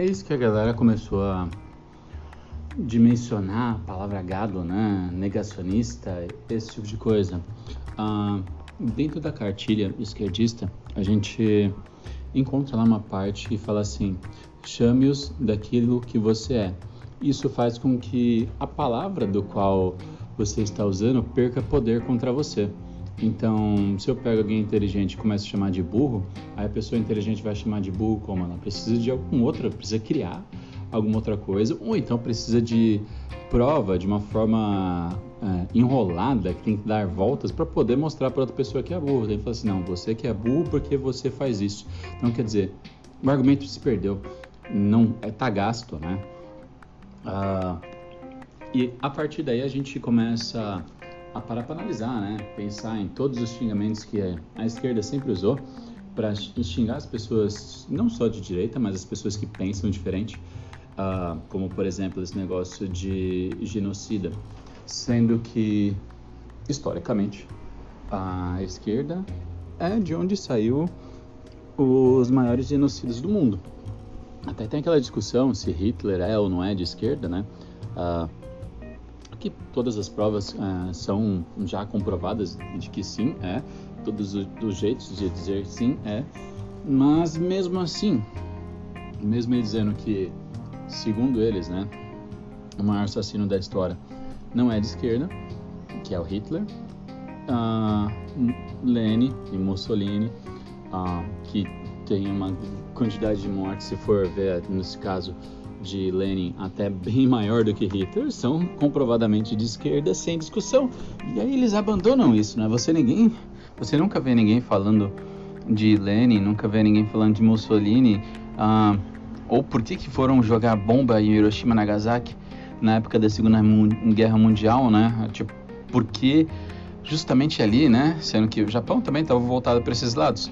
É isso que a galera começou a dimensionar a palavra gado, né? Negacionista, esse tipo de coisa. Ah, dentro da cartilha esquerdista, a gente encontra lá uma parte que fala assim: chame-os daquilo que você é. Isso faz com que a palavra do qual você está usando perca poder contra você. Então, se eu pego alguém inteligente e começo a chamar de burro, aí a pessoa inteligente vai chamar de burro como ela precisa de algum outro, precisa criar alguma outra coisa, ou então precisa de prova de uma forma é, enrolada que tem que dar voltas para poder mostrar para outra pessoa que é burro. Ele fala assim: não, você que é burro porque você faz isso. Então, quer dizer, o argumento se perdeu, não é tá gasto, né? Ah, e a partir daí a gente começa a parar para analisar, né? Pensar em todos os xingamentos que a esquerda sempre usou para xingar as pessoas, não só de direita, mas as pessoas que pensam diferente, uh, como por exemplo esse negócio de genocida, sendo que historicamente a esquerda é de onde saiu os maiores genocidas do mundo. Até tem aquela discussão se Hitler é ou não é de esquerda, né? Uh, que todas as provas uh, são já comprovadas de que sim, é. Todos os jeitos de dizer sim, é. Mas mesmo assim, mesmo ele dizendo que, segundo eles, né, o maior assassino da história não é de esquerda, que é o Hitler, uh, Lenin e Mussolini, uh, que tem uma quantidade de mortes, se for ver nesse caso, de Lenin até bem maior do que Hitler são comprovadamente de esquerda sem discussão. E aí eles abandonam isso, né? Você ninguém, você nunca vê ninguém falando de Lenin, nunca vê ninguém falando de Mussolini, ah, ou por que que foram jogar bomba em Hiroshima Nagasaki na época da Segunda Guerra Mundial, né? Tipo, porque justamente ali, né? Sendo que o Japão também estava voltado para esses lados.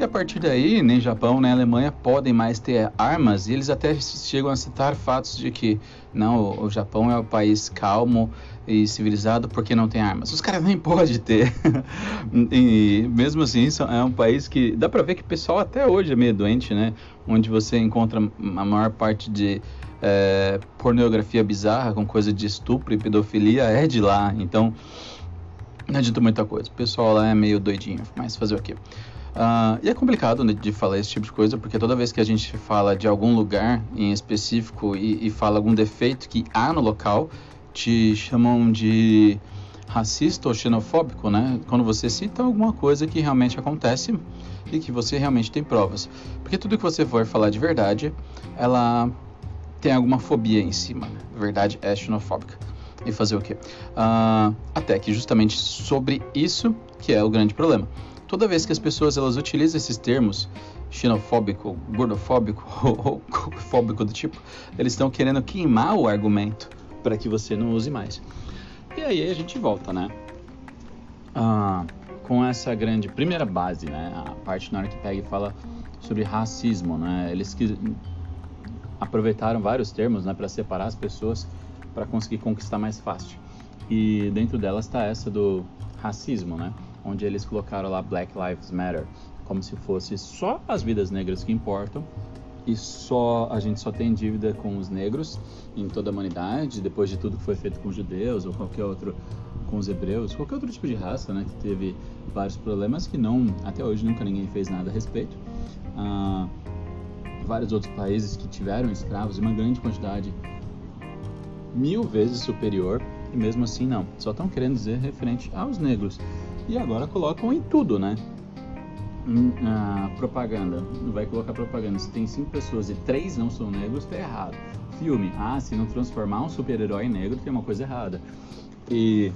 E a partir daí, nem Japão nem Alemanha podem mais ter armas, e eles até chegam a citar fatos de que não, o Japão é um país calmo e civilizado porque não tem armas. Os caras nem podem ter. e mesmo assim, é um país que dá para ver que o pessoal até hoje é meio doente, né? Onde você encontra a maior parte de é, pornografia bizarra com coisa de estupro e pedofilia é de lá. Então, não adianta muita coisa. O pessoal lá é meio doidinho, mas fazer o quê? Uh, e é complicado né, de falar esse tipo de coisa, porque toda vez que a gente fala de algum lugar em específico e, e fala algum defeito que há no local, te chamam de racista ou xenofóbico, né? Quando você cita alguma coisa que realmente acontece e que você realmente tem provas. Porque tudo que você for falar de verdade, ela tem alguma fobia em cima. Verdade é xenofóbica. E fazer o quê? Uh, até que justamente sobre isso que é o grande problema toda vez que as pessoas elas utilizam esses termos xenofóbico, gordofóbico ou fóbico do tipo, eles estão querendo queimar o argumento para que você não use mais. E aí a gente volta, né? Ah, com essa grande primeira base, né? A parte na hora que pega e fala sobre racismo, né? Eles que aproveitaram vários termos, né, para separar as pessoas para conseguir conquistar mais fácil. E dentro delas está essa do racismo, né? Onde eles colocaram lá Black Lives Matter, como se fosse só as vidas negras que importam e só a gente só tem dívida com os negros em toda a humanidade, depois de tudo que foi feito com os judeus ou qualquer outro com os hebreus, qualquer outro tipo de raça, né, que teve vários problemas que não até hoje nunca ninguém fez nada a respeito. Ah, vários outros países que tiveram escravos em uma grande quantidade mil vezes superior e mesmo assim não, só estão querendo dizer referente aos negros. E agora colocam em tudo, né? A propaganda, vai colocar propaganda. Se tem cinco pessoas e três não são negros, tá errado. Filme, ah, se não transformar um super-herói negro, tem uma coisa errada. E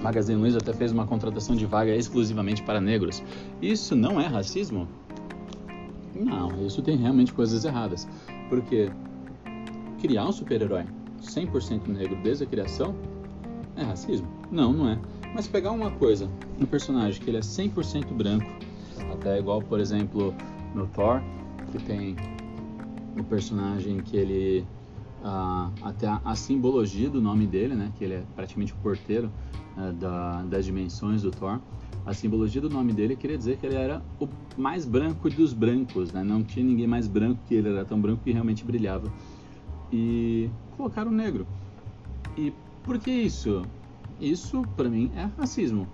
Magazine Luiza até fez uma contratação de vaga exclusivamente para negros. Isso não é racismo? Não, isso tem realmente coisas erradas. Porque criar um super-herói 100% negro desde a criação é racismo? Não, não é. Mas pegar uma coisa, um personagem que ele é 100% branco, até igual, por exemplo, no Thor, que tem o personagem que ele uh, até a, a, simbologia do nome dele, né, que ele é praticamente o porteiro uh, da, das dimensões do Thor, a simbologia do nome dele queria dizer que ele era o mais branco dos brancos, né? Não tinha ninguém mais branco que ele, era tão branco que realmente brilhava. E colocaram negro. E por que isso? Isso, para mim, é racismo.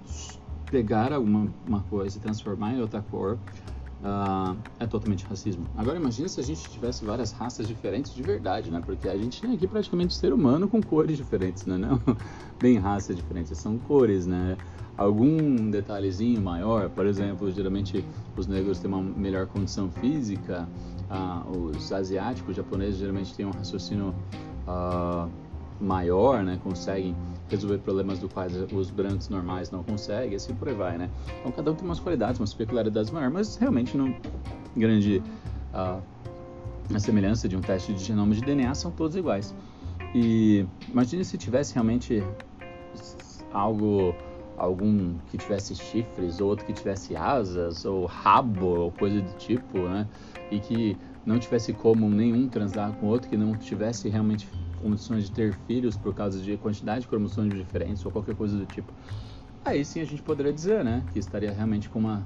Pegar alguma uma coisa e transformar em outra cor uh, é totalmente racismo. Agora, imagine se a gente tivesse várias raças diferentes de verdade, né? Porque a gente tem aqui praticamente ser humano com cores diferentes, né? Não bem raças diferentes, são cores, né? algum detalhezinho maior, por exemplo, geralmente os negros têm uma melhor condição física, ah, os asiáticos, japoneses geralmente têm um raciocínio ah, maior, né, conseguem resolver problemas do quais os brancos normais não conseguem, assim por aí vai, né? Então cada um tem umas qualidades, umas peculiaridades maiores, mas realmente não grande ah, a semelhança de um teste de genoma de DNA são todos iguais. E imagine se tivesse realmente algo algum que tivesse chifres, ou outro que tivesse asas, ou rabo, ou coisa do tipo, né? E que não tivesse como nenhum transar com outro, que não tivesse realmente condições de ter filhos por causa de quantidade de cromossomos diferentes, ou qualquer coisa do tipo. Aí sim a gente poderia dizer, né? Que estaria realmente com uma,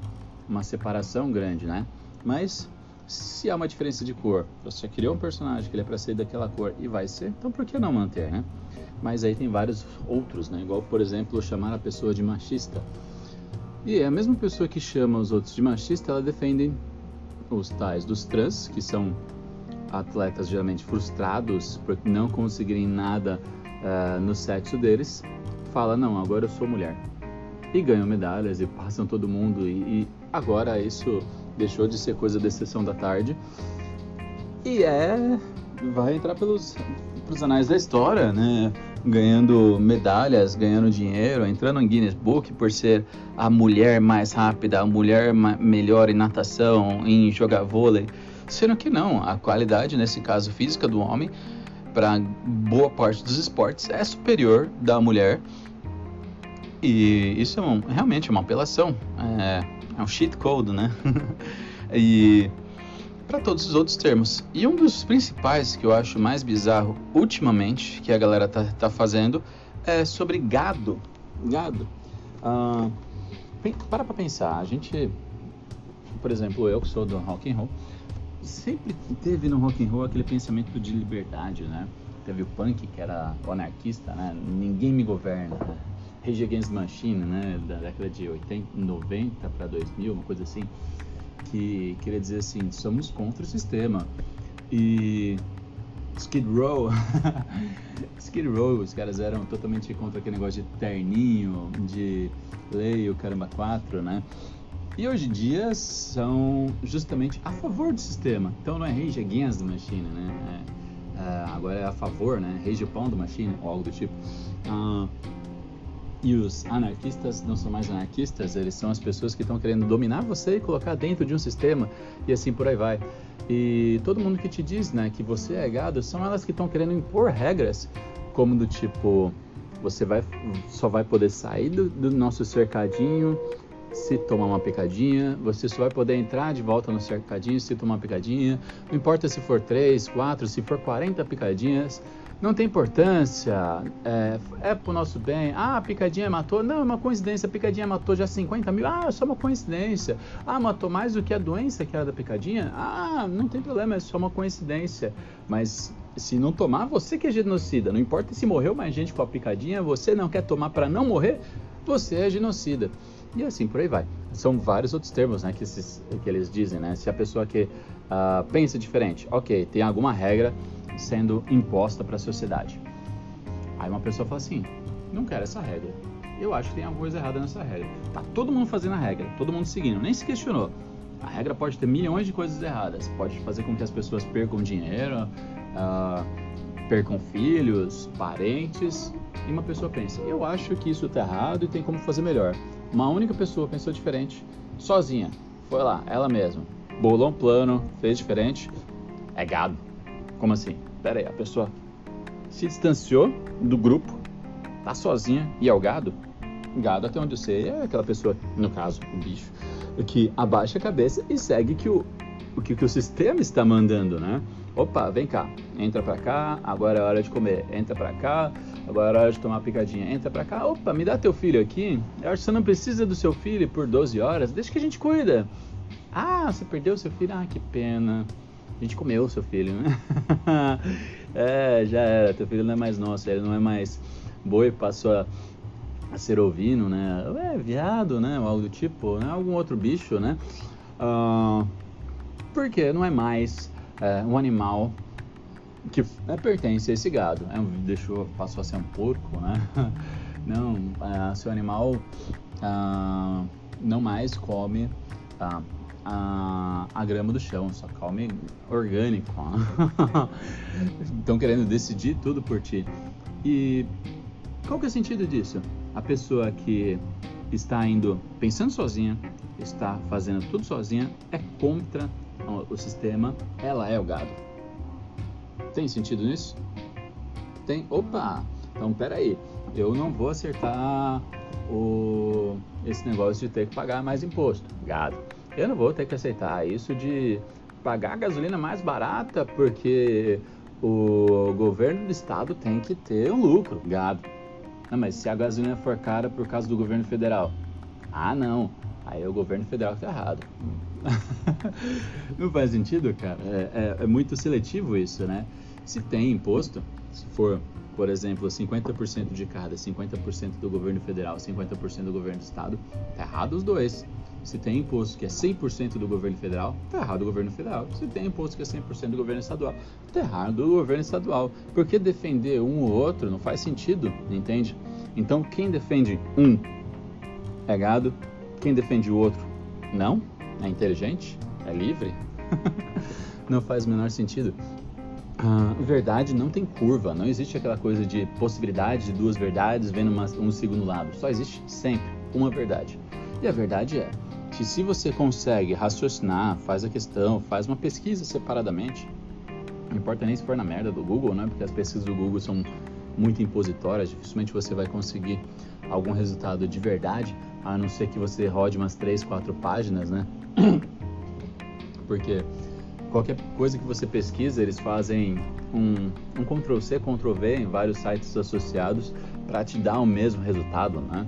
uma separação grande, né? Mas se há uma diferença de cor, você criou um personagem que ele é para ser daquela cor e vai ser, então por que não manter, né? Mas aí tem vários outros, né? Igual, por exemplo, chamar a pessoa de machista. E é a mesma pessoa que chama os outros de machista, ela defende os tais dos trans, que são atletas geralmente frustrados por não conseguirem nada uh, no sexo deles, fala não, agora eu sou mulher e ganham medalhas e passam todo mundo e, e agora isso deixou de ser coisa da sessão da tarde e é vai entrar pelos, pelos anais da história, né? ganhando medalhas, ganhando dinheiro, entrando em Guinness Book por ser a mulher mais rápida, a mulher melhor em natação, em jogar vôlei. Sendo que não, a qualidade, nesse caso física do homem, para boa parte dos esportes, é superior da mulher. E isso é um, realmente uma apelação, é, é um cheat code, né? e para todos os outros termos. E um dos principais que eu acho mais bizarro ultimamente, que a galera tá, tá fazendo, é sobre gado. Gado. Uh, para pra pensar, a gente, por exemplo, eu que sou do rock and roll, sempre teve no rock and roll aquele pensamento de liberdade, né? Teve o punk que era anarquista, né? Ninguém me governa. Rage Against Machine, né? Da década de 80, 90 para 2000, uma coisa assim que queria dizer assim, somos contra o sistema. E Skid Row, Skid Row, os caras eram totalmente contra aquele negócio de terninho, de lei, o caramba 4, né? E hoje em dia são justamente a favor do sistema. Então não é rage against the machine, né? É, é, agora é a favor, né? Rage upon the machine, ou algo do tipo. Uh, e os anarquistas não são mais anarquistas, eles são as pessoas que estão querendo dominar você e colocar dentro de um sistema e assim por aí vai. E todo mundo que te diz, né, que você é gado, são elas que estão querendo impor regras, como do tipo, você vai só vai poder sair do, do nosso cercadinho se tomar uma picadinha, você só vai poder entrar de volta no cercadinho se tomar uma picadinha, não importa se for 3, 4, se for 40 picadinhas, não tem importância, é, é pro nosso bem. Ah, a picadinha matou. Não, é uma coincidência, a picadinha matou já 50 mil. Ah, é só uma coincidência. Ah, matou mais do que a doença que era da picadinha. Ah, não tem problema, é só uma coincidência. Mas se não tomar, você que é genocida. Não importa se morreu mais gente com a picadinha, você não quer tomar para não morrer, você é genocida. E assim por aí vai. São vários outros termos né, que, esses, que eles dizem, né? Se a pessoa que uh, pensa diferente, ok, tem alguma regra sendo imposta para a sociedade. Aí uma pessoa fala assim: não quero essa regra. Eu acho que tem alguma coisa errada nessa regra. Tá todo mundo fazendo a regra, todo mundo seguindo, nem se questionou. A regra pode ter milhões de coisas erradas, pode fazer com que as pessoas percam dinheiro, uh, percam filhos, parentes. E uma pessoa pensa: eu acho que isso está errado e tem como fazer melhor. Uma única pessoa pensou diferente, sozinha, foi lá, ela mesma, bolou um plano, fez diferente, é gado. Como assim? Pera aí, a pessoa se distanciou do grupo, tá sozinha e é o gado? Gado, até onde eu sei, é aquela pessoa, no caso, o bicho, que abaixa a cabeça e segue que o, o que, que o sistema está mandando, né? Opa, vem cá, entra pra cá, agora é hora de comer. Entra pra cá, agora é hora de tomar picadinha. Entra pra cá, opa, me dá teu filho aqui. Eu acho que você não precisa do seu filho por 12 horas, deixa que a gente cuida. Ah, você perdeu seu filho? Ah, que pena. A gente comeu o seu filho, né? é, já era, teu filho não é mais nosso, ele não é mais boi, passou a, a ser ovino, né? É, viado, né? Ou algo do tipo, né? Algum outro bicho, né? Uh, porque não é mais é, um animal que é, pertence a esse gado. É, deixou, passou a ser um porco, né? Não, é, seu animal ah, não mais come ah, a, a grama do chão, só come orgânico. Estão querendo decidir tudo por ti. E qual que é o sentido disso? A pessoa que está indo pensando sozinha, está fazendo tudo sozinha, é contra o sistema, ela é o gado. Tem sentido nisso? Tem? Opa! Então peraí, eu não vou acertar o, esse negócio de ter que pagar mais imposto, gado. Eu não vou ter que aceitar isso de pagar gasolina mais barata porque o governo do estado tem que ter um lucro, gado. Não, mas se a gasolina for cara por causa do governo federal, ah não, aí o governo federal tá errado. não faz sentido, cara. É, é, é, muito seletivo isso, né? Se tem imposto, se for, por exemplo, 50% de cada, 50% do governo federal, 50% do governo do estado, tá errado os dois. Se tem imposto que é 100% do governo federal, tá errado o governo federal. Se tem imposto que é 100% do governo estadual, tá errado o governo estadual. Porque defender um ou outro não faz sentido, entende? Então, quem defende um é gado, quem defende o outro não, é inteligente, é livre. não faz o menor sentido. Ah, verdade não tem curva, não existe aquela coisa de possibilidade de duas verdades vendo uma, um segundo lado. Só existe sempre uma verdade. E a verdade é que se você consegue raciocinar, faz a questão, faz uma pesquisa separadamente, não importa nem se for na merda do Google, né? Porque as pesquisas do Google são muito impositórias, dificilmente você vai conseguir algum resultado de verdade, a não ser que você rode umas 3, 4 páginas, né? Porque qualquer coisa que você pesquisa, eles fazem um, um Ctrl-C, Ctrl-V em vários sites associados para te dar o mesmo resultado, né?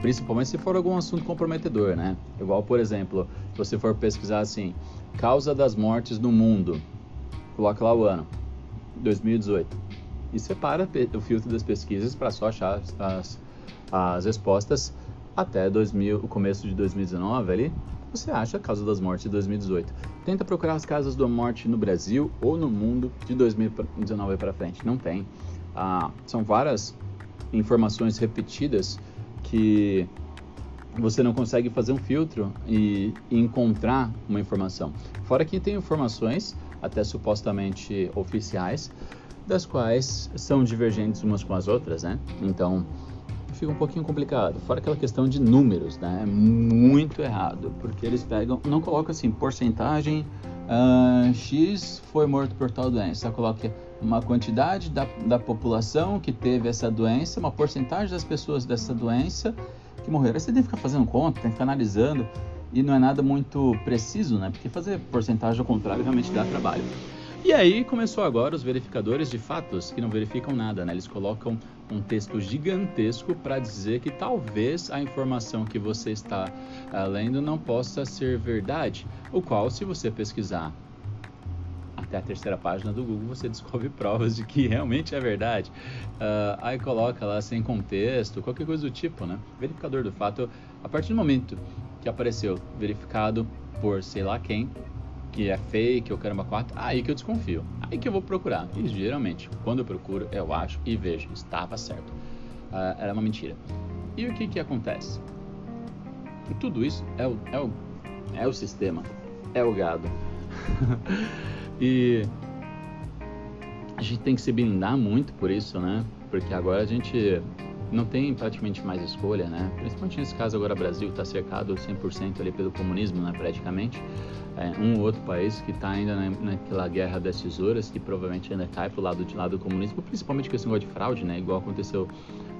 principalmente se for algum assunto comprometedor, né? Igual, por exemplo, se você for pesquisar assim, causa das mortes no mundo, coloca lá o ano, 2018, e separa o filtro das pesquisas para só achar as, as respostas até 2000, o começo de 2019 ali, você acha a causa das mortes de 2018. Tenta procurar as causas da morte no Brasil ou no mundo de 2019 para frente. Não tem. Ah, são várias informações repetidas que você não consegue fazer um filtro e, e encontrar uma informação. Fora que tem informações, até supostamente oficiais, das quais são divergentes umas com as outras, né? Então fica um pouquinho complicado. Fora aquela questão de números, né? É muito errado, porque eles pegam, não colocam assim, porcentagem uh, X foi morto por tal doença, coloca uma quantidade da, da população que teve essa doença, uma porcentagem das pessoas dessa doença que morreram. Aí você tem que ficar fazendo conta, tem que ficar analisando e não é nada muito preciso, né? Porque fazer porcentagem ao contrário realmente dá trabalho. E aí começou agora os verificadores de fatos que não verificam nada, né? Eles colocam um texto gigantesco para dizer que talvez a informação que você está uh, lendo não possa ser verdade, o qual, se você pesquisar até a terceira página do Google você descobre provas de que realmente é verdade. Uh, aí coloca lá sem contexto, qualquer coisa do tipo, né? Verificador do fato, a partir do momento que apareceu verificado por sei lá quem, que é fake ou caramba 4, aí que eu desconfio. Aí que eu vou procurar. E geralmente, quando eu procuro, eu acho e vejo, estava certo. Uh, era uma mentira. E o que que acontece? Tudo isso é o, é o, é o sistema, é o gado. E a gente tem que se blindar muito por isso, né? Porque agora a gente não tem praticamente mais escolha, né? Principalmente nesse caso agora o Brasil está cercado 100% ali pelo comunismo, né? Praticamente. É, um ou outro país que está ainda naquela guerra das tesouras, que provavelmente ainda cai pro lado de lado do comunismo, principalmente negócio de fraude, né? Igual aconteceu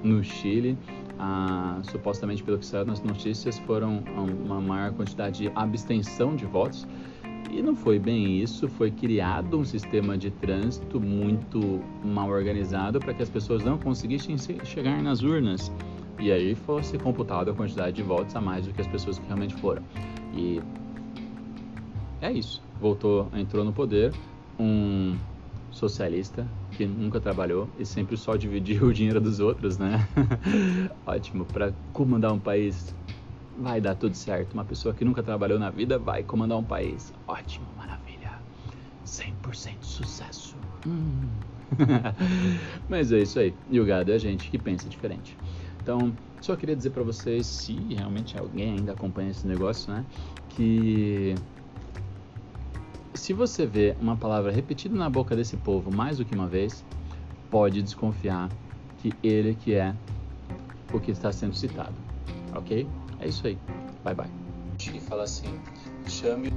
no Chile. Ah, supostamente, pelo que saiu nas notícias, foram uma maior quantidade de abstenção de votos E não foi bem isso, foi criado um sistema de trânsito muito mal organizado para que as pessoas não conseguissem chegar nas urnas e aí fosse computada a quantidade de votos a mais do que as pessoas que realmente foram. E é isso. Voltou, entrou no poder um socialista que nunca trabalhou e sempre só dividiu o dinheiro dos outros, né? Ótimo, para comandar um país vai dar tudo certo. Uma pessoa que nunca trabalhou na vida vai comandar um país. Ótimo, maravilha. 100% sucesso. Hum. Mas é isso aí. E o gado é a gente que pensa diferente. Então, só queria dizer para vocês, se realmente alguém ainda acompanha esse negócio, né, que se você vê uma palavra repetida na boca desse povo mais do que uma vez, pode desconfiar que ele que é o que está sendo citado, ok? É isso aí. Bye bye. Fala assim, chame